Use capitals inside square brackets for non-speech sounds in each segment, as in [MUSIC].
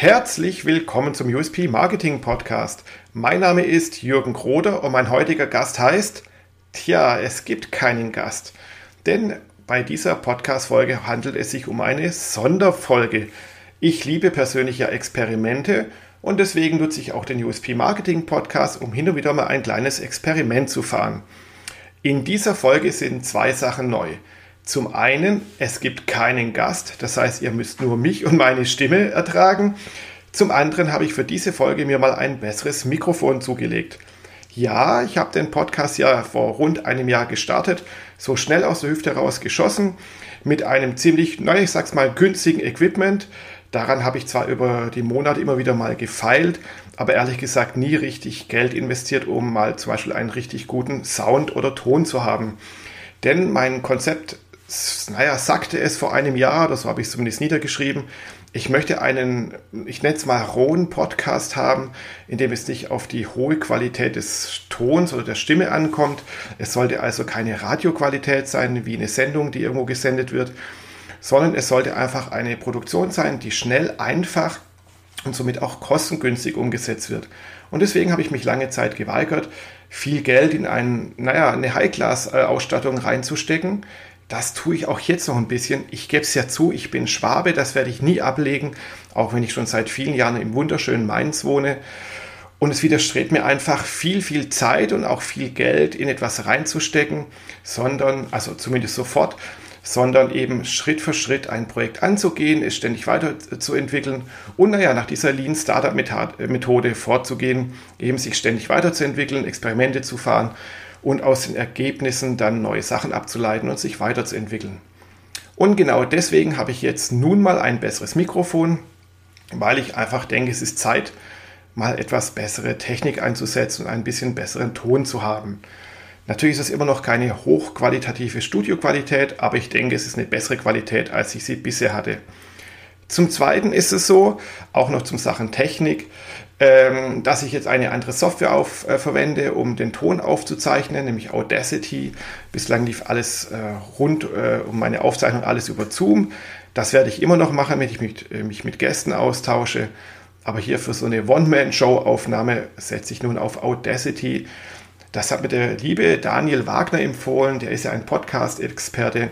Herzlich willkommen zum USP Marketing Podcast. Mein Name ist Jürgen Kroder und mein heutiger Gast heißt, tja, es gibt keinen Gast. Denn bei dieser Podcast-Folge handelt es sich um eine Sonderfolge. Ich liebe persönlich ja Experimente und deswegen nutze ich auch den USP Marketing Podcast, um hin und wieder mal ein kleines Experiment zu fahren. In dieser Folge sind zwei Sachen neu. Zum einen, es gibt keinen Gast, das heißt, ihr müsst nur mich und meine Stimme ertragen. Zum anderen habe ich für diese Folge mir mal ein besseres Mikrofon zugelegt. Ja, ich habe den Podcast ja vor rund einem Jahr gestartet, so schnell aus der Hüfte raus geschossen, mit einem ziemlich, naja, ich sag's mal, günstigen Equipment. Daran habe ich zwar über die Monate immer wieder mal gefeilt, aber ehrlich gesagt nie richtig Geld investiert, um mal zum Beispiel einen richtig guten Sound oder Ton zu haben. Denn mein Konzept naja, sagte es vor einem Jahr, das habe ich zumindest niedergeschrieben, ich möchte einen, ich nenne es mal rohen Podcast haben, in dem es nicht auf die hohe Qualität des Tons oder der Stimme ankommt. Es sollte also keine Radioqualität sein, wie eine Sendung, die irgendwo gesendet wird, sondern es sollte einfach eine Produktion sein, die schnell, einfach und somit auch kostengünstig umgesetzt wird. Und deswegen habe ich mich lange Zeit geweigert, viel Geld in ein, naja, eine High-Class-Ausstattung reinzustecken, das tue ich auch jetzt noch ein bisschen. Ich gebe es ja zu, ich bin Schwabe, das werde ich nie ablegen, auch wenn ich schon seit vielen Jahren im wunderschönen Mainz wohne. Und es widerstrebt mir einfach viel, viel Zeit und auch viel Geld in etwas reinzustecken, sondern, also zumindest sofort, sondern eben Schritt für Schritt ein Projekt anzugehen, es ständig weiterzuentwickeln und naja, nach dieser Lean Startup Methode vorzugehen, eben sich ständig weiterzuentwickeln, Experimente zu fahren und aus den Ergebnissen dann neue Sachen abzuleiten und sich weiterzuentwickeln. Und genau deswegen habe ich jetzt nun mal ein besseres Mikrofon, weil ich einfach denke, es ist Zeit, mal etwas bessere Technik einzusetzen und ein bisschen besseren Ton zu haben. Natürlich ist es immer noch keine hochqualitative Studioqualität, aber ich denke, es ist eine bessere Qualität, als ich sie bisher hatte. Zum Zweiten ist es so, auch noch zum Sachen Technik, ähm, dass ich jetzt eine andere Software auf, äh, verwende, um den Ton aufzuzeichnen, nämlich Audacity. Bislang lief alles äh, rund äh, um meine Aufzeichnung, alles über Zoom. Das werde ich immer noch machen, wenn ich mich, äh, mich mit Gästen austausche. Aber hier für so eine One-Man-Show-Aufnahme setze ich nun auf Audacity. Das hat mir der liebe Daniel Wagner empfohlen. Der ist ja ein Podcast-Experte.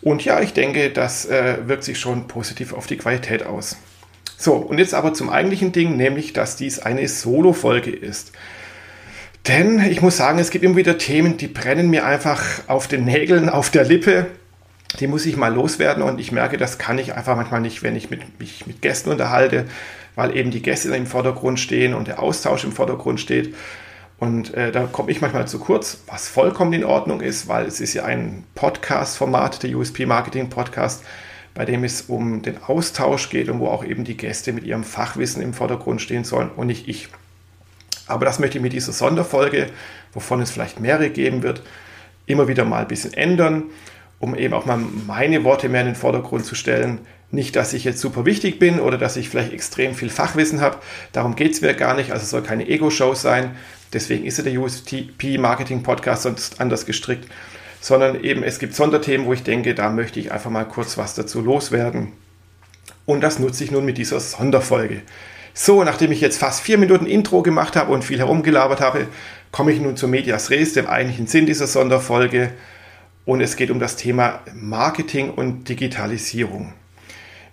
Und ja, ich denke, das äh, wirkt sich schon positiv auf die Qualität aus. So, und jetzt aber zum eigentlichen Ding, nämlich, dass dies eine Solo-Folge ist. Denn ich muss sagen, es gibt immer wieder Themen, die brennen mir einfach auf den Nägeln, auf der Lippe. Die muss ich mal loswerden und ich merke, das kann ich einfach manchmal nicht, wenn ich mit, mich mit Gästen unterhalte, weil eben die Gäste im Vordergrund stehen und der Austausch im Vordergrund steht. Und äh, da komme ich manchmal zu kurz, was vollkommen in Ordnung ist, weil es ist ja ein Podcast-Format, der USP Marketing Podcast bei dem es um den Austausch geht und wo auch eben die Gäste mit ihrem Fachwissen im Vordergrund stehen sollen und nicht ich. Aber das möchte ich mit dieser Sonderfolge, wovon es vielleicht mehrere geben wird, immer wieder mal ein bisschen ändern, um eben auch mal meine Worte mehr in den Vordergrund zu stellen. Nicht, dass ich jetzt super wichtig bin oder dass ich vielleicht extrem viel Fachwissen habe. Darum geht es mir gar nicht. Also es soll keine Ego-Show sein. Deswegen ist ja der USP Marketing Podcast sonst anders gestrickt sondern eben es gibt Sonderthemen, wo ich denke, da möchte ich einfach mal kurz was dazu loswerden. Und das nutze ich nun mit dieser Sonderfolge. So, nachdem ich jetzt fast vier Minuten Intro gemacht habe und viel herumgelabert habe, komme ich nun zu Medias Res, dem eigentlichen Sinn dieser Sonderfolge. Und es geht um das Thema Marketing und Digitalisierung.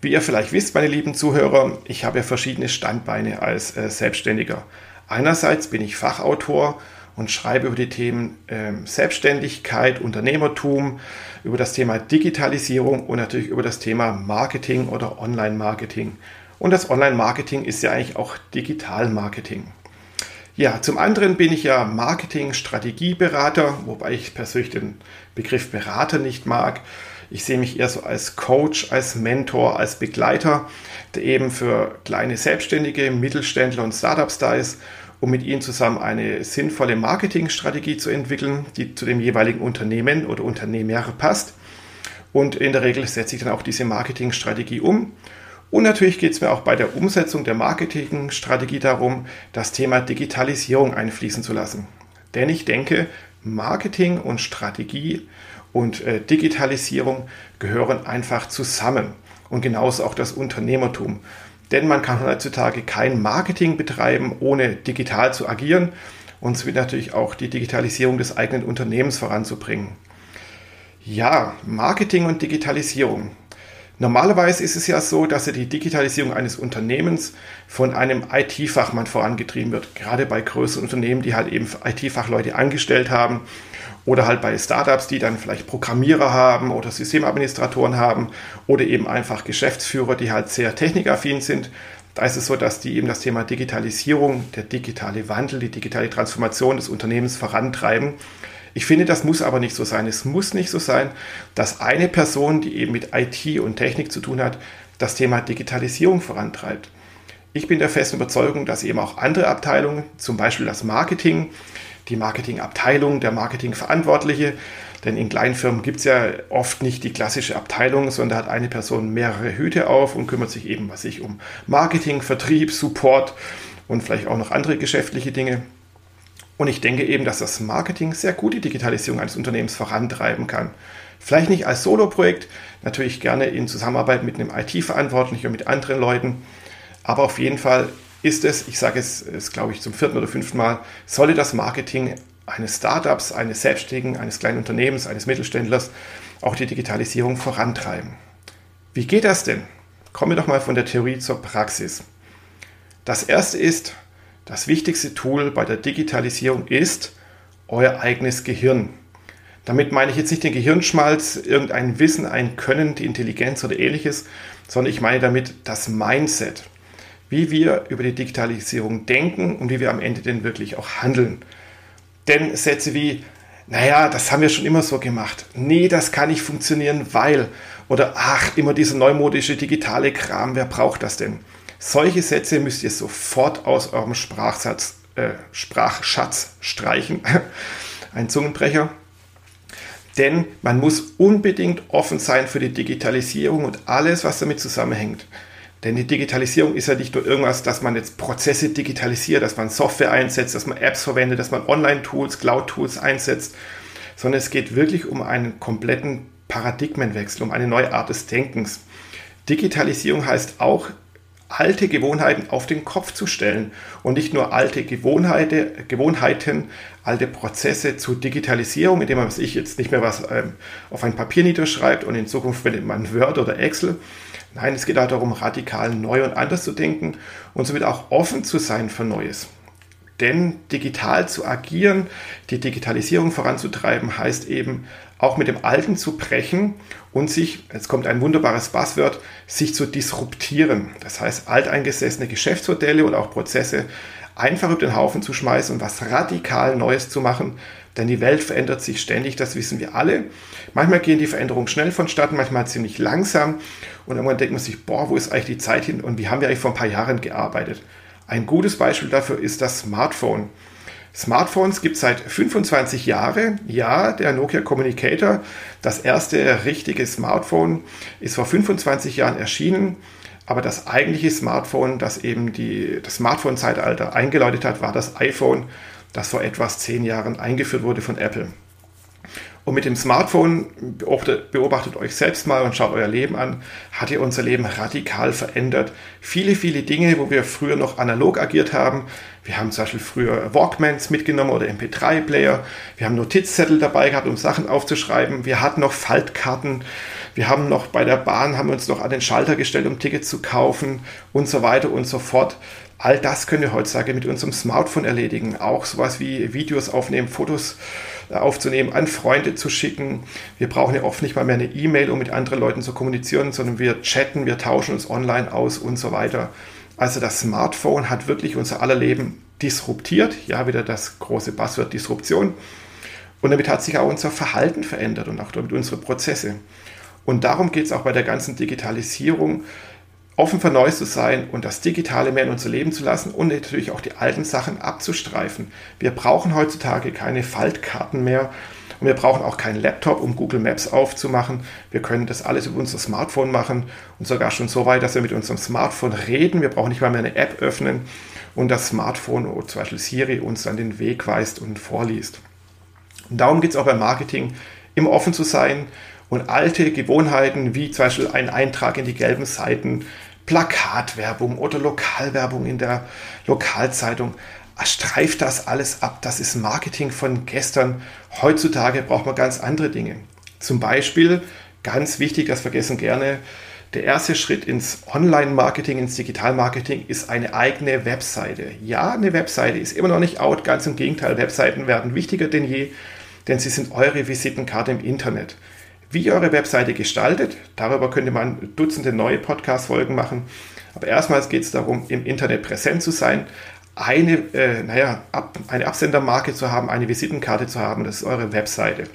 Wie ihr vielleicht wisst, meine lieben Zuhörer, ich habe ja verschiedene Standbeine als äh, Selbstständiger. Einerseits bin ich Fachautor und schreibe über die Themen ähm, Selbstständigkeit, Unternehmertum, über das Thema Digitalisierung und natürlich über das Thema Marketing oder Online-Marketing. Und das Online-Marketing ist ja eigentlich auch Digital-Marketing. Ja, zum anderen bin ich ja Marketing-Strategieberater, wobei ich persönlich den Begriff Berater nicht mag. Ich sehe mich eher so als Coach, als Mentor, als Begleiter, der eben für kleine Selbstständige, Mittelständler und Startups da ist um mit ihnen zusammen eine sinnvolle Marketingstrategie zu entwickeln, die zu dem jeweiligen Unternehmen oder Unternehmer passt. Und in der Regel setze ich dann auch diese Marketingstrategie um. Und natürlich geht es mir auch bei der Umsetzung der Marketingstrategie darum, das Thema Digitalisierung einfließen zu lassen. Denn ich denke, Marketing und Strategie und äh, Digitalisierung gehören einfach zusammen. Und genauso auch das Unternehmertum. Denn man kann heutzutage kein Marketing betreiben, ohne digital zu agieren und somit natürlich auch die Digitalisierung des eigenen Unternehmens voranzubringen. Ja, Marketing und Digitalisierung. Normalerweise ist es ja so, dass die Digitalisierung eines Unternehmens von einem IT-Fachmann vorangetrieben wird. Gerade bei größeren Unternehmen, die halt eben IT-Fachleute angestellt haben oder halt bei Startups, die dann vielleicht Programmierer haben oder Systemadministratoren haben oder eben einfach Geschäftsführer, die halt sehr technikaffin sind. Da ist es so, dass die eben das Thema Digitalisierung, der digitale Wandel, die digitale Transformation des Unternehmens vorantreiben. Ich finde, das muss aber nicht so sein. Es muss nicht so sein, dass eine Person, die eben mit IT und Technik zu tun hat, das Thema Digitalisierung vorantreibt. Ich bin der festen Überzeugung, dass eben auch andere Abteilungen, zum Beispiel das Marketing, die Marketingabteilung, der Marketingverantwortliche, denn in kleinen Firmen gibt es ja oft nicht die klassische Abteilung, sondern hat eine Person mehrere Hüte auf und kümmert sich eben, was sich um Marketing, Vertrieb, Support und vielleicht auch noch andere geschäftliche Dinge. Und ich denke eben, dass das Marketing sehr gut die Digitalisierung eines Unternehmens vorantreiben kann. Vielleicht nicht als Solo-Projekt, natürlich gerne in Zusammenarbeit mit einem IT-Verantwortlichen und mit anderen Leuten. Aber auf jeden Fall ist es, ich sage es, es glaube ich zum vierten oder fünften Mal, solle das Marketing eines Startups, eines Selbstständigen, eines kleinen Unternehmens, eines Mittelständlers auch die Digitalisierung vorantreiben. Wie geht das denn? Kommen wir doch mal von der Theorie zur Praxis. Das erste ist, das wichtigste Tool bei der Digitalisierung ist euer eigenes Gehirn. Damit meine ich jetzt nicht den Gehirnschmalz, irgendein Wissen, ein Können, die Intelligenz oder ähnliches, sondern ich meine damit das Mindset. Wie wir über die Digitalisierung denken und wie wir am Ende denn wirklich auch handeln. Denn Sätze wie, naja, das haben wir schon immer so gemacht. Nee, das kann nicht funktionieren, weil. Oder ach, immer dieser neumodische digitale Kram, wer braucht das denn? Solche Sätze müsst ihr sofort aus eurem Sprachsatz, äh, Sprachschatz streichen. [LAUGHS] Ein Zungenbrecher. Denn man muss unbedingt offen sein für die Digitalisierung und alles, was damit zusammenhängt. Denn die Digitalisierung ist ja nicht nur irgendwas, dass man jetzt Prozesse digitalisiert, dass man Software einsetzt, dass man Apps verwendet, dass man Online-Tools, Cloud-Tools einsetzt, sondern es geht wirklich um einen kompletten Paradigmenwechsel, um eine neue Art des Denkens. Digitalisierung heißt auch alte Gewohnheiten auf den Kopf zu stellen und nicht nur alte Gewohnheiten, Gewohnheiten alte Prozesse zur Digitalisierung, indem man sich jetzt nicht mehr was ähm, auf ein Papier niederschreibt und in Zukunft verwendet man Word oder Excel. Nein, es geht auch darum, radikal neu und anders zu denken und somit auch offen zu sein für Neues. Denn digital zu agieren, die Digitalisierung voranzutreiben, heißt eben auch mit dem Alten zu brechen und sich, jetzt kommt ein wunderbares Buzzword, sich zu disruptieren. Das heißt, alteingesessene Geschäftsmodelle und auch Prozesse einfach über den Haufen zu schmeißen und was radikal Neues zu machen. Denn die Welt verändert sich ständig, das wissen wir alle. Manchmal gehen die Veränderungen schnell vonstatten, manchmal ziemlich langsam. Und irgendwann denkt man sich, boah, wo ist eigentlich die Zeit hin und wie haben wir eigentlich vor ein paar Jahren gearbeitet? Ein gutes Beispiel dafür ist das Smartphone. Smartphones gibt es seit 25 Jahren. Ja, der Nokia Communicator, das erste richtige Smartphone, ist vor 25 Jahren erschienen. Aber das eigentliche Smartphone, das eben die, das Smartphone-Zeitalter eingeläutet hat, war das iPhone, das vor etwas zehn Jahren eingeführt wurde von Apple. Und mit dem Smartphone, beobachtet, beobachtet, euch selbst mal und schaut euer Leben an, hat ihr unser Leben radikal verändert. Viele, viele Dinge, wo wir früher noch analog agiert haben. Wir haben zum Beispiel früher Walkmans mitgenommen oder MP3-Player. Wir haben Notizzettel dabei gehabt, um Sachen aufzuschreiben. Wir hatten noch Faltkarten. Wir haben noch bei der Bahn, haben uns noch an den Schalter gestellt, um Tickets zu kaufen und so weiter und so fort. All das können wir heutzutage mit unserem Smartphone erledigen. Auch sowas wie Videos aufnehmen, Fotos äh, aufzunehmen, an Freunde zu schicken. Wir brauchen ja oft nicht mal mehr eine E-Mail, um mit anderen Leuten zu kommunizieren, sondern wir chatten, wir tauschen uns online aus und so weiter. Also das Smartphone hat wirklich unser aller Leben disruptiert. Ja, wieder das große Passwort Disruption. Und damit hat sich auch unser Verhalten verändert und auch damit unsere Prozesse. Und darum geht es auch bei der ganzen Digitalisierung offen für Neues zu sein und das Digitale mehr in unser Leben zu lassen und natürlich auch die alten Sachen abzustreifen. Wir brauchen heutzutage keine Faltkarten mehr und wir brauchen auch keinen Laptop, um Google Maps aufzumachen. Wir können das alles über unser Smartphone machen und sogar schon so weit, dass wir mit unserem Smartphone reden. Wir brauchen nicht mal mehr eine App öffnen und das Smartphone oder zum Beispiel Siri uns dann den Weg weist und vorliest. Und darum geht es auch beim Marketing, immer offen zu sein und alte Gewohnheiten, wie zum Beispiel ein Eintrag in die gelben Seiten, Plakatwerbung oder Lokalwerbung in der Lokalzeitung. Streift das alles ab. Das ist Marketing von gestern. Heutzutage braucht man ganz andere Dinge. Zum Beispiel, ganz wichtig, das vergessen gerne, der erste Schritt ins Online-Marketing, ins Digital-Marketing ist eine eigene Webseite. Ja, eine Webseite ist immer noch nicht out, ganz im Gegenteil, Webseiten werden wichtiger denn je, denn sie sind eure Visitenkarte im Internet. Wie ihr eure Webseite gestaltet, darüber könnte man Dutzende neue Podcast-Folgen machen. Aber erstmals geht es darum, im Internet präsent zu sein, eine, äh, naja, ab, eine Absendermarke zu haben, eine Visitenkarte zu haben, das ist eure Webseite.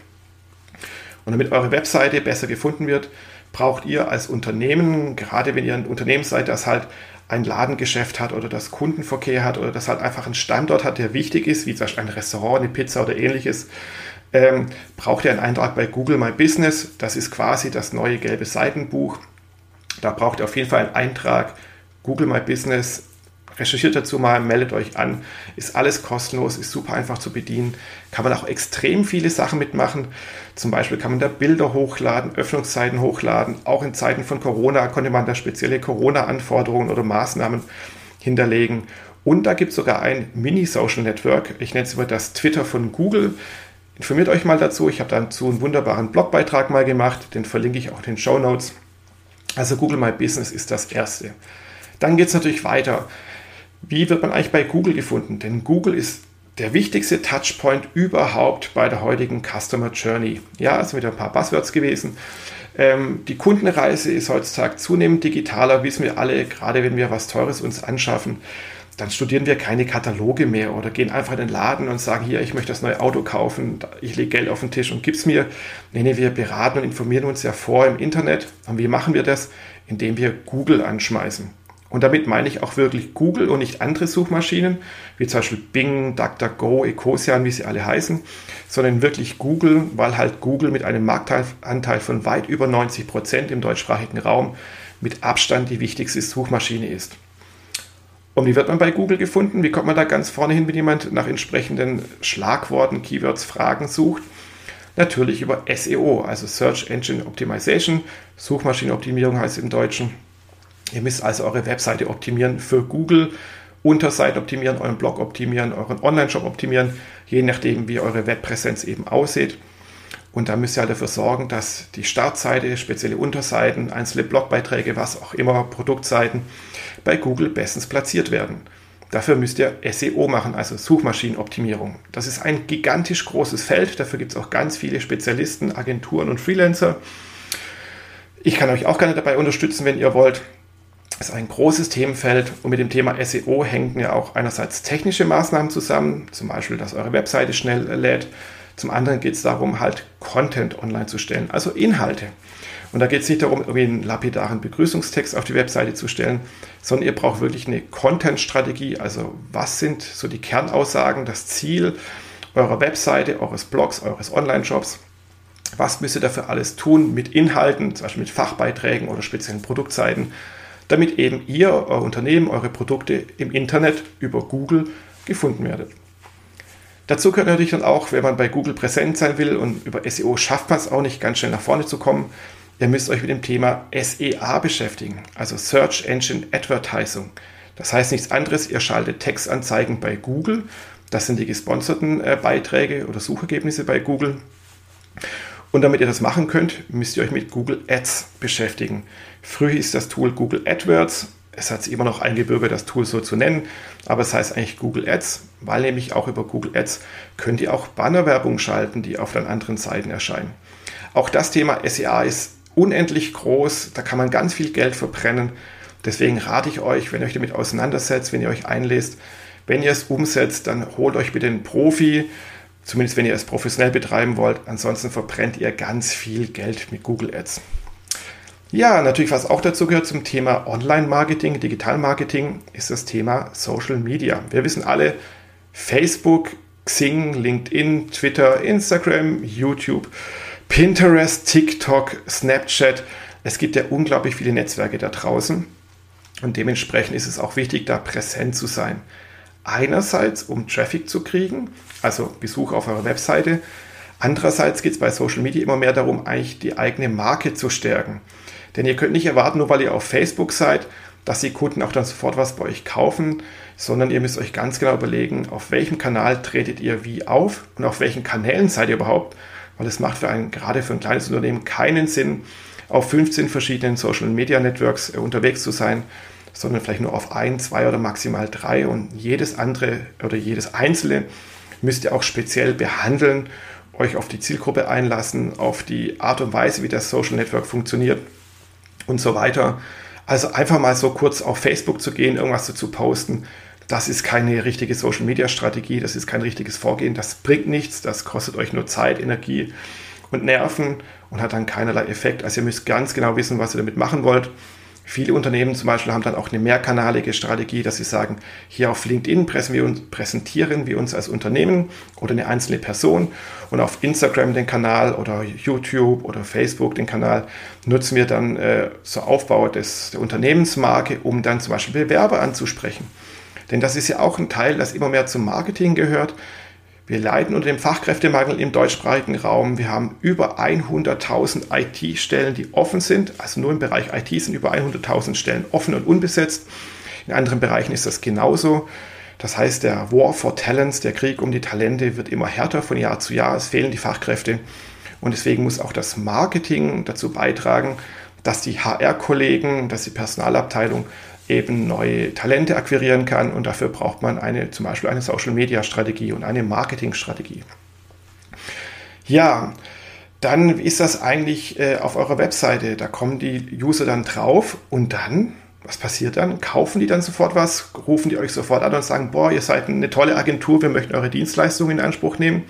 Und damit eure Webseite besser gefunden wird, braucht ihr als Unternehmen, gerade wenn ihr ein Unternehmen seid, das halt ein Ladengeschäft hat oder das Kundenverkehr hat oder das halt einfach einen Standort hat, der wichtig ist, wie zum Beispiel ein Restaurant, eine Pizza oder ähnliches, ähm, braucht ihr einen Eintrag bei Google My Business. Das ist quasi das neue gelbe Seitenbuch. Da braucht ihr auf jeden Fall einen Eintrag Google My Business recherchiert dazu mal, meldet euch an. Ist alles kostenlos, ist super einfach zu bedienen. Kann man auch extrem viele Sachen mitmachen. Zum Beispiel kann man da Bilder hochladen, Öffnungszeiten hochladen. Auch in Zeiten von Corona konnte man da spezielle Corona-Anforderungen oder Maßnahmen hinterlegen. Und da gibt es sogar ein Mini-Social Network. Ich nenne es immer das Twitter von Google. Informiert euch mal dazu. Ich habe dazu einen wunderbaren Blogbeitrag mal gemacht. Den verlinke ich auch in den Show Notes. Also Google My Business ist das erste. Dann geht es natürlich weiter. Wie wird man eigentlich bei Google gefunden? Denn Google ist der wichtigste Touchpoint überhaupt bei der heutigen Customer Journey. Ja, es sind wieder ein paar Buzzwords gewesen. Ähm, die Kundenreise ist heutzutage zunehmend digitaler, wissen wir alle, gerade wenn wir was Teures uns anschaffen. Dann studieren wir keine Kataloge mehr oder gehen einfach in den Laden und sagen, hier, ich möchte das neue Auto kaufen, ich lege Geld auf den Tisch und gib's mir. Nee, nee, wir beraten und informieren uns ja vor im Internet. Und wie machen wir das? Indem wir Google anschmeißen. Und damit meine ich auch wirklich Google und nicht andere Suchmaschinen, wie zum Beispiel Bing, DuckDuckGo, Ecosian, wie sie alle heißen, sondern wirklich Google, weil halt Google mit einem Marktanteil von weit über 90 Prozent im deutschsprachigen Raum mit Abstand die wichtigste Suchmaschine ist. Und wie wird man bei Google gefunden? Wie kommt man da ganz vorne hin, wenn jemand nach entsprechenden Schlagworten, Keywords, Fragen sucht? Natürlich über SEO, also Search Engine Optimization, Suchmaschinenoptimierung heißt im Deutschen. Ihr müsst also eure Webseite optimieren für Google, Unterseiten optimieren, euren Blog optimieren, euren Online-Shop optimieren, je nachdem, wie eure Webpräsenz eben aussieht. Und da müsst ihr halt dafür sorgen, dass die Startseite, spezielle Unterseiten, einzelne Blogbeiträge, was auch immer, Produktseiten bei Google bestens platziert werden. Dafür müsst ihr SEO machen, also Suchmaschinenoptimierung. Das ist ein gigantisch großes Feld. Dafür gibt es auch ganz viele Spezialisten, Agenturen und Freelancer. Ich kann euch auch gerne dabei unterstützen, wenn ihr wollt ist ein großes Themenfeld und mit dem Thema SEO hängen ja auch einerseits technische Maßnahmen zusammen, zum Beispiel, dass eure Webseite schnell lädt. Zum anderen geht es darum, halt Content online zu stellen, also Inhalte. Und da geht es nicht darum, irgendwie einen lapidaren Begrüßungstext auf die Webseite zu stellen, sondern ihr braucht wirklich eine Content-Strategie. Also was sind so die Kernaussagen, das Ziel eurer Webseite, eures Blogs, eures Online-Shops? Was müsst ihr dafür alles tun mit Inhalten, zum Beispiel mit Fachbeiträgen oder speziellen Produktseiten? damit eben ihr, euer Unternehmen, eure Produkte im Internet über Google gefunden werdet. Dazu gehört natürlich dann auch, wenn man bei Google präsent sein will und über SEO schafft man es auch nicht ganz schnell nach vorne zu kommen, ihr müsst euch mit dem Thema SEA beschäftigen, also Search Engine Advertising. Das heißt nichts anderes, ihr schaltet Textanzeigen bei Google, das sind die gesponserten äh, Beiträge oder Suchergebnisse bei Google. Und damit ihr das machen könnt, müsst ihr euch mit Google Ads beschäftigen. Früher hieß das Tool Google AdWords. Es hat sich immer noch eingebürgert, das Tool so zu nennen, aber es heißt eigentlich Google Ads, weil nämlich auch über Google Ads könnt ihr auch Bannerwerbung schalten, die auf den anderen Seiten erscheinen. Auch das Thema SEA ist unendlich groß, da kann man ganz viel Geld verbrennen. Deswegen rate ich euch, wenn ihr euch damit auseinandersetzt, wenn ihr euch einlest, wenn ihr es umsetzt, dann holt euch bitte einen Profi, zumindest wenn ihr es professionell betreiben wollt. Ansonsten verbrennt ihr ganz viel Geld mit Google Ads. Ja, natürlich, was auch dazu gehört zum Thema Online-Marketing, Digital-Marketing, ist das Thema Social Media. Wir wissen alle, Facebook, Xing, LinkedIn, Twitter, Instagram, YouTube, Pinterest, TikTok, Snapchat. Es gibt ja unglaublich viele Netzwerke da draußen. Und dementsprechend ist es auch wichtig, da präsent zu sein. Einerseits, um Traffic zu kriegen, also Besuch auf eurer Webseite. Andererseits geht es bei Social Media immer mehr darum, eigentlich die eigene Marke zu stärken. Denn ihr könnt nicht erwarten, nur weil ihr auf Facebook seid, dass die Kunden auch dann sofort was bei euch kaufen, sondern ihr müsst euch ganz genau überlegen, auf welchem Kanal tretet ihr wie auf und auf welchen Kanälen seid ihr überhaupt, weil es macht für ein, gerade für ein kleines Unternehmen keinen Sinn, auf 15 verschiedenen Social Media Networks äh, unterwegs zu sein, sondern vielleicht nur auf ein, zwei oder maximal drei und jedes andere oder jedes einzelne müsst ihr auch speziell behandeln, euch auf die Zielgruppe einlassen, auf die Art und Weise, wie das Social Network funktioniert und so weiter. Also einfach mal so kurz auf Facebook zu gehen, irgendwas zu posten, das ist keine richtige Social Media Strategie, das ist kein richtiges Vorgehen, das bringt nichts, das kostet euch nur Zeit, Energie und Nerven und hat dann keinerlei Effekt. Also ihr müsst ganz genau wissen, was ihr damit machen wollt. Viele Unternehmen zum Beispiel haben dann auch eine mehrkanalige Strategie, dass sie sagen, hier auf LinkedIn präsentieren wir uns als Unternehmen oder eine einzelne Person und auf Instagram den Kanal oder YouTube oder Facebook den Kanal nutzen wir dann äh, zur Aufbau des, der Unternehmensmarke, um dann zum Beispiel Bewerber anzusprechen. Denn das ist ja auch ein Teil, das immer mehr zum Marketing gehört. Wir leiden unter dem Fachkräftemangel im deutschsprachigen Raum. Wir haben über 100.000 IT-Stellen, die offen sind. Also nur im Bereich IT sind über 100.000 Stellen offen und unbesetzt. In anderen Bereichen ist das genauso. Das heißt, der War for Talents, der Krieg um die Talente wird immer härter von Jahr zu Jahr. Es fehlen die Fachkräfte. Und deswegen muss auch das Marketing dazu beitragen, dass die HR-Kollegen, dass die Personalabteilung eben neue Talente akquirieren kann und dafür braucht man eine, zum Beispiel eine Social-Media-Strategie und eine Marketing-Strategie. Ja, dann ist das eigentlich äh, auf eurer Webseite. Da kommen die User dann drauf und dann, was passiert dann? Kaufen die dann sofort was? Rufen die euch sofort an und sagen, boah, ihr seid eine tolle Agentur, wir möchten eure Dienstleistungen in Anspruch nehmen?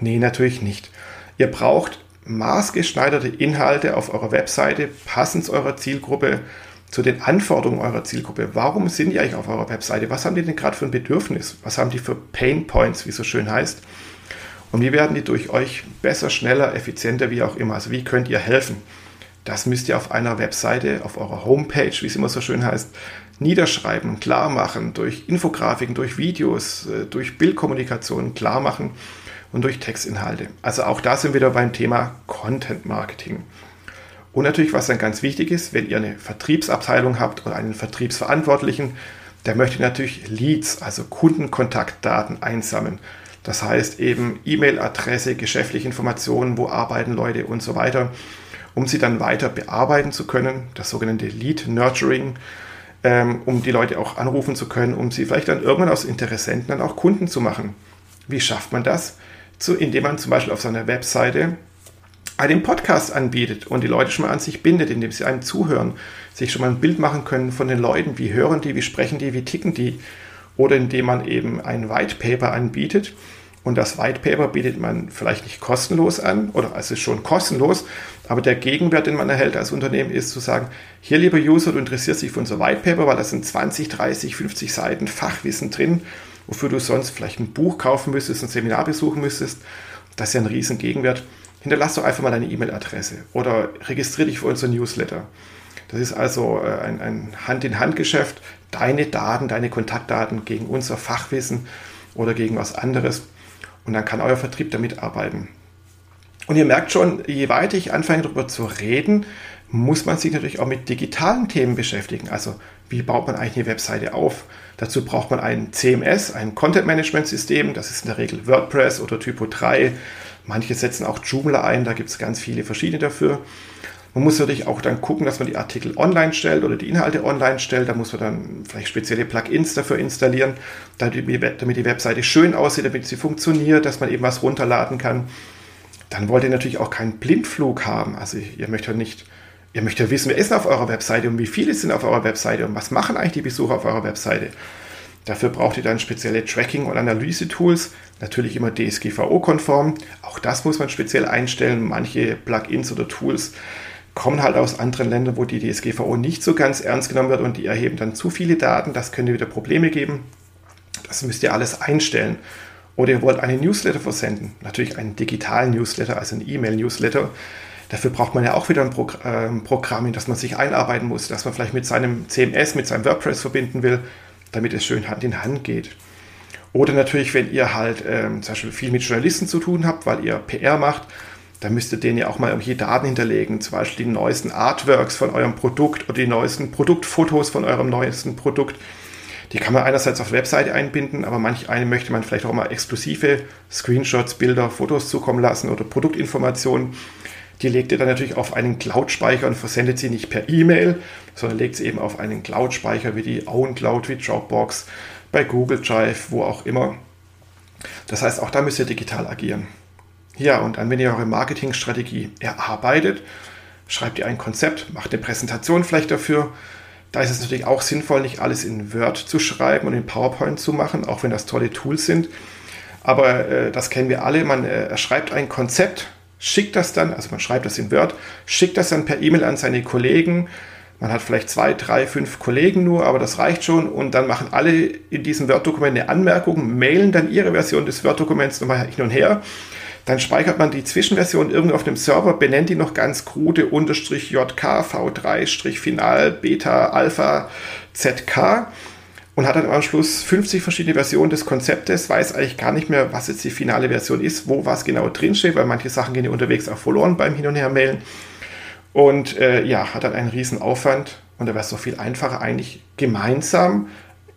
Nee, natürlich nicht. Ihr braucht maßgeschneiderte Inhalte auf eurer Webseite, passend zu eurer Zielgruppe, zu den Anforderungen eurer Zielgruppe. Warum sind die eigentlich auf eurer Webseite? Was haben die denn gerade für ein Bedürfnis? Was haben die für Pain Points, wie es so schön heißt? Und wie werden die durch euch besser, schneller, effizienter, wie auch immer? Also wie könnt ihr helfen? Das müsst ihr auf einer Webseite, auf eurer Homepage, wie es immer so schön heißt, niederschreiben, klar machen, durch Infografiken, durch Videos, äh, durch Bildkommunikation klar machen und durch Textinhalte. Also auch da sind wir wieder beim Thema Content Marketing. Und natürlich, was dann ganz wichtig ist, wenn ihr eine Vertriebsabteilung habt oder einen Vertriebsverantwortlichen, der möchte natürlich Leads, also Kundenkontaktdaten einsammeln. Das heißt eben E-Mail-Adresse, geschäftliche Informationen, wo arbeiten Leute und so weiter, um sie dann weiter bearbeiten zu können, das sogenannte Lead Nurturing, ähm, um die Leute auch anrufen zu können, um sie vielleicht dann irgendwann aus Interessenten dann auch Kunden zu machen. Wie schafft man das? Zu, indem man zum Beispiel auf seiner Webseite einen Podcast anbietet und die Leute schon mal an sich bindet, indem sie einem zuhören, sich schon mal ein Bild machen können von den Leuten, wie hören die, wie sprechen die, wie ticken die, oder indem man eben ein White Paper anbietet. Und das White Paper bietet man vielleicht nicht kostenlos an, oder es ist schon kostenlos, aber der Gegenwert, den man erhält als Unternehmen, ist zu sagen, hier lieber User, du interessierst dich für unser White Paper, weil da sind 20, 30, 50 Seiten Fachwissen drin, wofür du sonst vielleicht ein Buch kaufen müsstest, ein Seminar besuchen müsstest. Das ist ja ein riesen Gegenwert hinterlass doch einfach mal deine E-Mail-Adresse oder registriere dich für unser Newsletter. Das ist also äh, ein, ein Hand-in-Hand-Geschäft. Deine Daten, deine Kontaktdaten gegen unser Fachwissen oder gegen was anderes. Und dann kann euer Vertrieb damit arbeiten. Und ihr merkt schon, je weiter ich anfange darüber zu reden, muss man sich natürlich auch mit digitalen Themen beschäftigen. Also wie baut man eigentlich eine Webseite auf? Dazu braucht man ein CMS, ein Content Management System. Das ist in der Regel WordPress oder Typo 3 Manche setzen auch Joomla ein, da gibt es ganz viele verschiedene dafür. Man muss natürlich auch dann gucken, dass man die Artikel online stellt oder die Inhalte online stellt. Da muss man dann vielleicht spezielle Plugins dafür installieren, damit die Webseite schön aussieht, damit sie funktioniert, dass man eben was runterladen kann. Dann wollt ihr natürlich auch keinen Blindflug haben. Also ihr möchtet nicht, ihr möchtet wissen, wer ist auf eurer Webseite und wie viele sind auf eurer Webseite und was machen eigentlich die Besucher auf eurer Webseite. Dafür braucht ihr dann spezielle Tracking- und Analyse-Tools, natürlich immer DSGVO-konform. Auch das muss man speziell einstellen. Manche Plugins oder Tools kommen halt aus anderen Ländern, wo die DSGVO nicht so ganz ernst genommen wird und die erheben dann zu viele Daten. Das könnte wieder Probleme geben. Das müsst ihr alles einstellen. Oder ihr wollt einen Newsletter versenden. Natürlich einen digitalen Newsletter, also einen E-Mail-Newsletter. Dafür braucht man ja auch wieder ein ähm, Programm, in das man sich einarbeiten muss, das man vielleicht mit seinem CMS, mit seinem WordPress verbinden will damit es schön Hand in Hand geht. Oder natürlich, wenn ihr halt ähm, zum Beispiel viel mit Journalisten zu tun habt, weil ihr PR macht, da müsst ihr denen ja auch mal irgendwelche Daten hinterlegen, zum Beispiel die neuesten Artworks von eurem Produkt oder die neuesten Produktfotos von eurem neuesten Produkt. Die kann man einerseits auf Webseite einbinden, aber manch eine möchte man vielleicht auch mal exklusive Screenshots, Bilder, Fotos zukommen lassen oder Produktinformationen. Die legt ihr dann natürlich auf einen Cloud-Speicher und versendet sie nicht per E-Mail, sondern legt sie eben auf einen Cloud-Speicher wie die OwnCloud, wie Dropbox, bei Google Drive, wo auch immer. Das heißt, auch da müsst ihr digital agieren. Ja, und dann, wenn ihr eure Marketingstrategie erarbeitet, schreibt ihr ein Konzept, macht eine Präsentation vielleicht dafür. Da ist es natürlich auch sinnvoll, nicht alles in Word zu schreiben und in PowerPoint zu machen, auch wenn das tolle Tools sind. Aber äh, das kennen wir alle. Man äh, schreibt ein Konzept, schickt das dann, also man schreibt das in Word, schickt das dann per E-Mail an seine Kollegen. Man hat vielleicht zwei, drei, fünf Kollegen nur, aber das reicht schon. Und dann machen alle in diesem Word-Dokument eine Anmerkung, mailen dann ihre Version des Word-Dokuments nochmal hin und her. Dann speichert man die Zwischenversion irgendwo auf dem Server, benennt die noch ganz krude unterstrich JK, V3, Final, Beta, Alpha, ZK und hat dann am Schluss 50 verschiedene Versionen des Konzeptes, weiß eigentlich gar nicht mehr, was jetzt die finale Version ist, wo was genau drinsteht, weil manche Sachen gehen ja unterwegs auch verloren beim Hin- und Her-Mailen. Und äh, ja, hat dann einen riesen Aufwand und da wäre es doch viel einfacher, eigentlich gemeinsam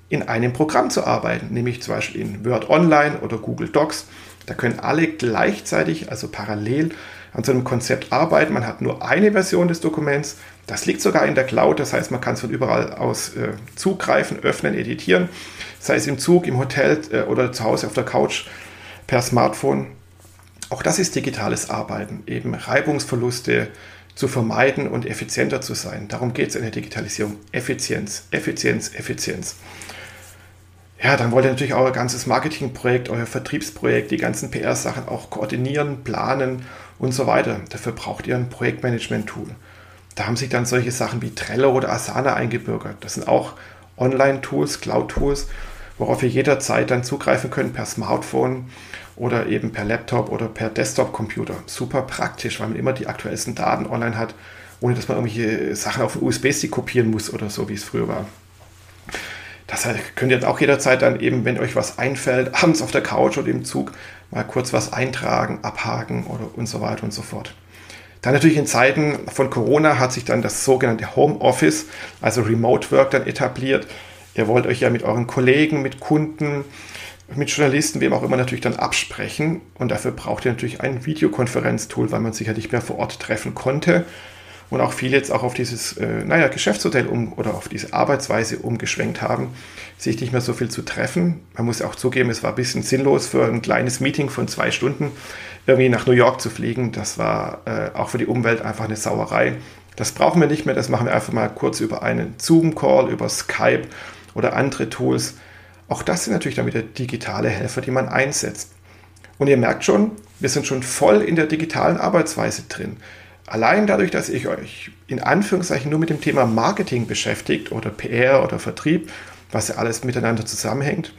in einem Programm zu arbeiten, nämlich zum Beispiel in Word Online oder Google Docs da können alle gleichzeitig, also parallel, an so einem Konzept arbeiten. Man hat nur eine Version des Dokuments. Das liegt sogar in der Cloud, das heißt, man kann es von überall aus äh, zugreifen, öffnen, editieren, sei es im Zug, im Hotel äh, oder zu Hause auf der Couch per Smartphone. Auch das ist digitales Arbeiten, eben Reibungsverluste zu vermeiden und effizienter zu sein. Darum geht es in der Digitalisierung. Effizienz, Effizienz, Effizienz ja, dann wollt ihr natürlich euer ganzes Marketingprojekt, euer Vertriebsprojekt, die ganzen PR-Sachen auch koordinieren, planen und so weiter. Dafür braucht ihr ein Projektmanagement-Tool. Da haben sich dann solche Sachen wie Trello oder Asana eingebürgert. Das sind auch Online-Tools, Cloud-Tools, worauf ihr jederzeit dann zugreifen könnt per Smartphone oder eben per Laptop oder per Desktop-Computer. Super praktisch, weil man immer die aktuellsten Daten online hat, ohne dass man irgendwelche Sachen auf einen USB-Stick kopieren muss oder so, wie es früher war. Das könnt ihr auch jederzeit dann eben, wenn euch was einfällt, abends auf der Couch oder im Zug mal kurz was eintragen, abhaken oder und so weiter und so fort. Dann natürlich in Zeiten von Corona hat sich dann das sogenannte Homeoffice, also Remote Work, dann etabliert. Ihr wollt euch ja mit euren Kollegen, mit Kunden, mit Journalisten, wem auch immer natürlich dann absprechen. Und dafür braucht ihr natürlich ein Videokonferenztool, weil man sich ja nicht mehr vor Ort treffen konnte und auch viele jetzt auch auf dieses, äh, naja, Geschäftsmodell um oder auf diese Arbeitsweise umgeschwenkt haben, sich nicht mehr so viel zu treffen. Man muss auch zugeben, es war ein bisschen sinnlos für ein kleines Meeting von zwei Stunden irgendwie nach New York zu fliegen. Das war äh, auch für die Umwelt einfach eine Sauerei. Das brauchen wir nicht mehr, das machen wir einfach mal kurz über einen Zoom-Call, über Skype oder andere Tools. Auch das sind natürlich dann wieder digitale Helfer, die man einsetzt. Und ihr merkt schon, wir sind schon voll in der digitalen Arbeitsweise drin. Allein dadurch, dass ich euch in Anführungszeichen nur mit dem Thema Marketing beschäftigt oder PR oder Vertrieb, was ja alles miteinander zusammenhängt,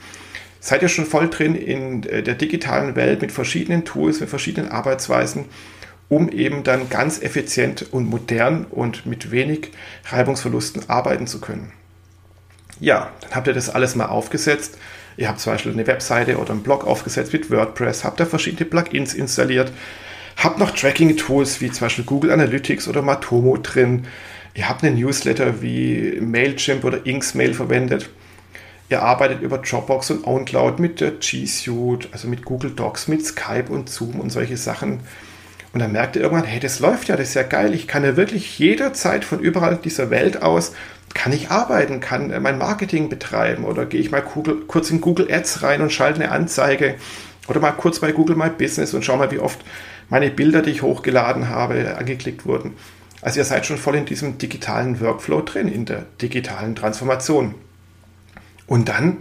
seid ihr schon voll drin in äh, der digitalen Welt mit verschiedenen Tools, mit verschiedenen Arbeitsweisen, um eben dann ganz effizient und modern und mit wenig Reibungsverlusten arbeiten zu können. Ja, dann habt ihr das alles mal aufgesetzt. Ihr habt zum Beispiel eine Webseite oder einen Blog aufgesetzt mit WordPress, habt da verschiedene Plugins installiert, Habt noch Tracking-Tools wie zum Beispiel Google Analytics oder Matomo drin. Ihr habt einen Newsletter wie Mailchimp oder Inksmail verwendet. Ihr arbeitet über Dropbox und OwnCloud mit der G Suite, also mit Google Docs, mit Skype und Zoom und solche Sachen. Und dann merkt ihr irgendwann, hey, das läuft ja, das ist ja geil. Ich kann ja wirklich jederzeit von überall dieser Welt aus, kann ich arbeiten, kann mein Marketing betreiben oder gehe ich mal Google, kurz in Google Ads rein und schalte eine Anzeige oder mal kurz bei Google My Business und schau mal, wie oft meine Bilder, die ich hochgeladen habe, angeklickt wurden. Also ihr seid schon voll in diesem digitalen Workflow drin, in der digitalen Transformation. Und dann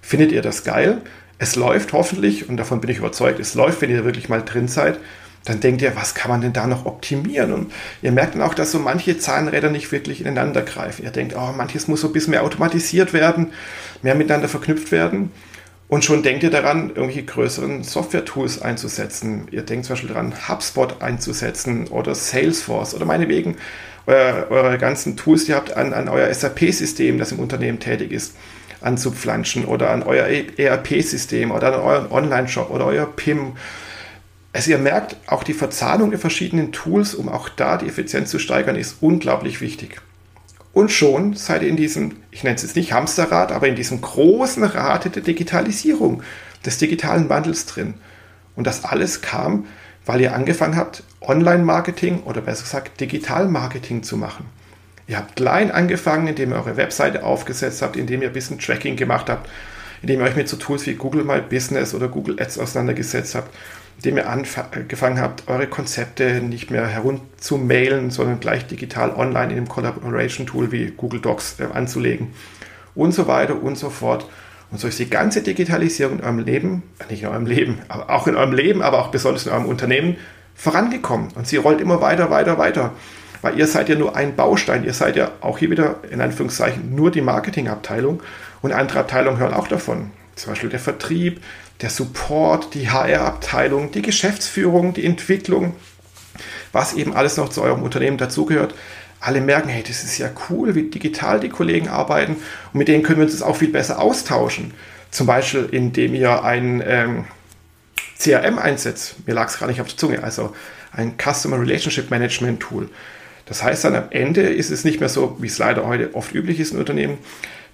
findet ihr das geil. Es läuft hoffentlich, und davon bin ich überzeugt, es läuft, wenn ihr wirklich mal drin seid. Dann denkt ihr, was kann man denn da noch optimieren? Und ihr merkt dann auch, dass so manche Zahnräder nicht wirklich ineinander greifen. Ihr denkt, oh, manches muss so ein bisschen mehr automatisiert werden, mehr miteinander verknüpft werden. Und schon denkt ihr daran, irgendwelche größeren Software-Tools einzusetzen. Ihr denkt zum Beispiel daran, HubSpot einzusetzen oder Salesforce oder meinetwegen euer, eure ganzen Tools, die ihr habt, an, an euer SAP-System, das im Unternehmen tätig ist, anzupflanschen oder an euer ERP-System oder an euren Online-Shop oder euer PIM. Also ihr merkt, auch die Verzahnung der verschiedenen Tools, um auch da die Effizienz zu steigern, ist unglaublich wichtig. Und schon seid ihr in diesem, ich nenne es jetzt nicht Hamsterrad, aber in diesem großen Rad der Digitalisierung, des digitalen Wandels drin. Und das alles kam, weil ihr angefangen habt, Online-Marketing oder besser gesagt Digital-Marketing zu machen. Ihr habt klein angefangen, indem ihr eure Webseite aufgesetzt habt, indem ihr ein bisschen Tracking gemacht habt, indem ihr euch mit so Tools wie Google My Business oder Google Ads auseinandergesetzt habt, indem ihr angefangen habt, eure Konzepte nicht mehr herunterzumailen, sondern gleich digital online in einem Collaboration-Tool wie Google Docs äh, anzulegen und so weiter und so fort. Und so ist die ganze Digitalisierung in eurem Leben, äh, nicht in eurem Leben, aber auch in eurem Leben, aber auch besonders in eurem Unternehmen vorangekommen. Und sie rollt immer weiter, weiter, weiter. Weil ihr seid ja nur ein Baustein. Ihr seid ja auch hier wieder in Anführungszeichen nur die Marketingabteilung und andere Abteilungen hören auch davon. Zum Beispiel der Vertrieb, der Support, die HR-Abteilung, die Geschäftsführung, die Entwicklung, was eben alles noch zu eurem Unternehmen dazugehört. Alle merken, hey, das ist ja cool, wie digital die Kollegen arbeiten und mit denen können wir uns auch viel besser austauschen. Zum Beispiel, indem ihr ein ähm, CRM einsetzt. Mir lag es gar nicht auf der Zunge, also ein Customer Relationship Management Tool. Das heißt dann am Ende ist es nicht mehr so, wie es leider heute oft üblich ist in Unternehmen,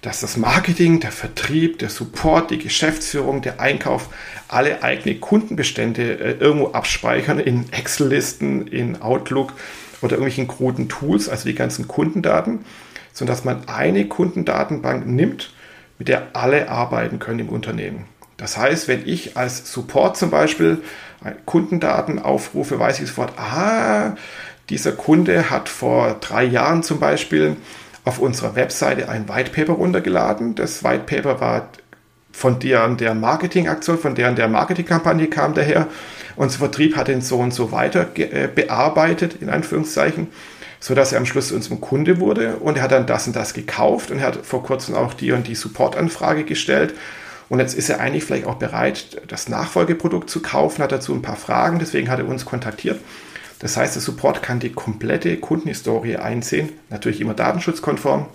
dass das Marketing, der Vertrieb, der Support, die Geschäftsführung, der Einkauf alle eigene Kundenbestände äh, irgendwo abspeichern in Excel-Listen, in Outlook oder irgendwelchen kruden Tools, also die ganzen Kundendaten, sondern dass man eine Kundendatenbank nimmt, mit der alle arbeiten können im Unternehmen. Das heißt, wenn ich als Support zum Beispiel Kundendaten aufrufe, weiß ich sofort, ah, dieser Kunde hat vor drei Jahren zum Beispiel auf unserer Webseite ein White Paper runtergeladen. Das White Paper war von deren der Marketingaktion, von deren der Marketingkampagne kam daher. Unser Vertrieb hat den so und so weiter äh, bearbeitet, in Anführungszeichen, sodass er am Schluss unserem Kunde wurde und er hat dann das und das gekauft und er hat vor kurzem auch die und die Supportanfrage gestellt. Und jetzt ist er eigentlich vielleicht auch bereit, das Nachfolgeprodukt zu kaufen, hat dazu ein paar Fragen, deswegen hat er uns kontaktiert. Das heißt, der Support kann die komplette Kundenhistorie einsehen, natürlich immer datenschutzkonform.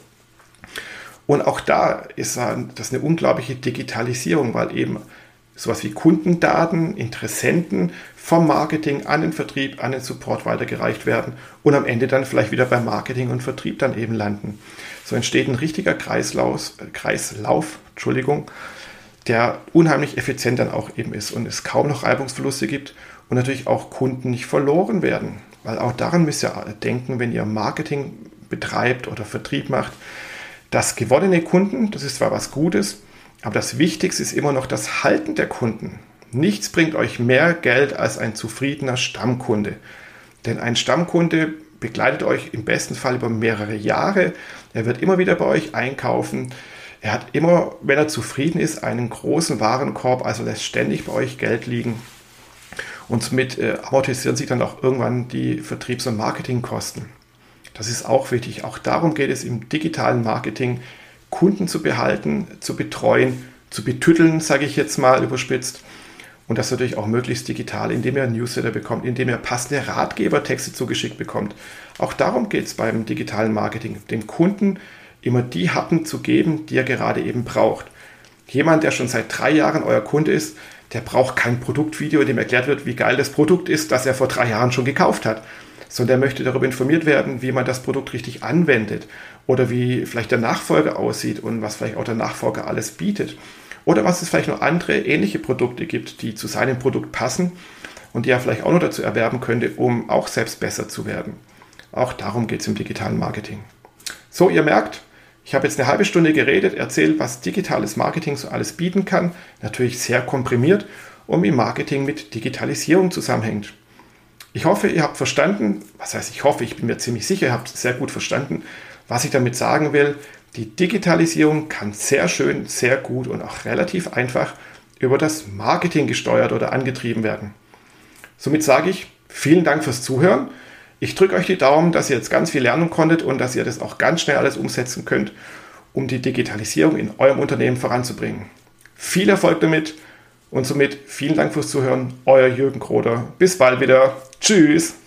Und auch da ist das eine unglaubliche Digitalisierung, weil eben sowas wie Kundendaten, Interessenten vom Marketing an den Vertrieb, an den Support weitergereicht werden und am Ende dann vielleicht wieder beim Marketing und Vertrieb dann eben landen. So entsteht ein richtiger Kreislauf, Kreislauf Entschuldigung, der unheimlich effizient dann auch eben ist und es kaum noch Reibungsverluste gibt und natürlich auch Kunden nicht verloren werden. Weil auch daran müsst ihr denken, wenn ihr Marketing betreibt oder Vertrieb macht, dass gewonnene Kunden, das ist zwar was Gutes, aber das Wichtigste ist immer noch das Halten der Kunden. Nichts bringt euch mehr Geld als ein zufriedener Stammkunde. Denn ein Stammkunde begleitet euch im besten Fall über mehrere Jahre. Er wird immer wieder bei euch einkaufen. Er hat immer, wenn er zufrieden ist, einen großen Warenkorb, also lässt ständig bei euch Geld liegen. Und somit äh, amortisieren sich dann auch irgendwann die Vertriebs- und Marketingkosten. Das ist auch wichtig. Auch darum geht es im digitalen Marketing, Kunden zu behalten, zu betreuen, zu betütteln, sage ich jetzt mal überspitzt. Und das natürlich auch möglichst digital, indem ihr Newsletter bekommt, indem ihr passende Ratgebertexte zugeschickt bekommt. Auch darum geht es beim digitalen Marketing, dem Kunden immer die Happen zu geben, die er gerade eben braucht. Jemand, der schon seit drei Jahren euer Kunde ist, der braucht kein Produktvideo, in dem erklärt wird, wie geil das Produkt ist, das er vor drei Jahren schon gekauft hat, sondern er möchte darüber informiert werden, wie man das Produkt richtig anwendet oder wie vielleicht der Nachfolger aussieht und was vielleicht auch der Nachfolger alles bietet. Oder was es vielleicht noch andere ähnliche Produkte gibt, die zu seinem Produkt passen und die er vielleicht auch noch dazu erwerben könnte, um auch selbst besser zu werden. Auch darum geht es im digitalen Marketing. So, ihr merkt, ich habe jetzt eine halbe Stunde geredet, erzählt, was digitales Marketing so alles bieten kann, natürlich sehr komprimiert und wie Marketing mit Digitalisierung zusammenhängt. Ich hoffe, ihr habt verstanden, was heißt ich hoffe, ich bin mir ziemlich sicher, ihr habt sehr gut verstanden, was ich damit sagen will. Die Digitalisierung kann sehr schön, sehr gut und auch relativ einfach über das Marketing gesteuert oder angetrieben werden. Somit sage ich vielen Dank fürs Zuhören. Ich drücke euch die Daumen, dass ihr jetzt ganz viel lernen konntet und dass ihr das auch ganz schnell alles umsetzen könnt, um die Digitalisierung in eurem Unternehmen voranzubringen. Viel Erfolg damit und somit vielen Dank fürs Zuhören. Euer Jürgen Kroder. Bis bald wieder. Tschüss.